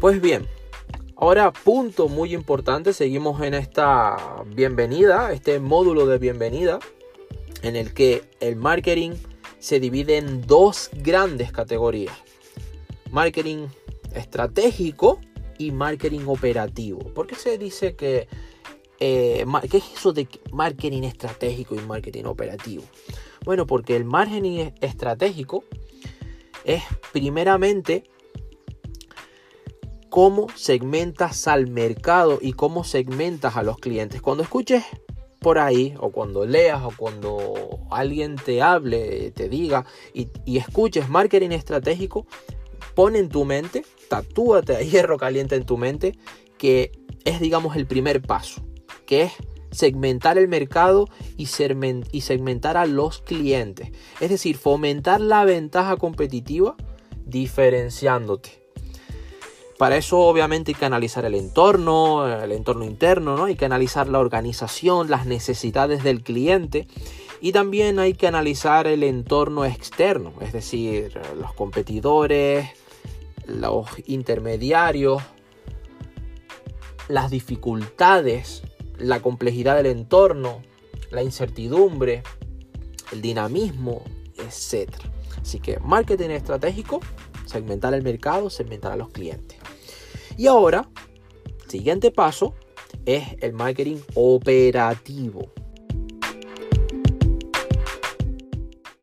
Pues bien, ahora punto muy importante, seguimos en esta bienvenida, este módulo de bienvenida, en el que el marketing se divide en dos grandes categorías. Marketing estratégico y marketing operativo. ¿Por qué se dice que... Eh, ¿Qué es eso de marketing estratégico y marketing operativo? Bueno, porque el marketing estratégico es primeramente cómo segmentas al mercado y cómo segmentas a los clientes. Cuando escuches por ahí o cuando leas o cuando alguien te hable, te diga y, escuches marketing estratégico, pon en tu mente, tatúate a hierro caliente en tu mente, que es digamos el primer paso, que es segmentar el mercado y segmentar a los clientes. Es decir, fomentar la ventaja competitiva diferenciándote. Para eso obviamente hay que analizar el entorno, el entorno interno, ¿no? Hay que analizar la organización, las necesidades del cliente y también hay que analizar el entorno externo, es decir, los competidores, los intermediarios, las dificultades, la complejidad del entorno, la incertidumbre, el dinamismo, etc. Así que marketing estratégico, segmentar el mercado, segmentar a los clientes. Y ahora, siguiente paso es el marketing operativo.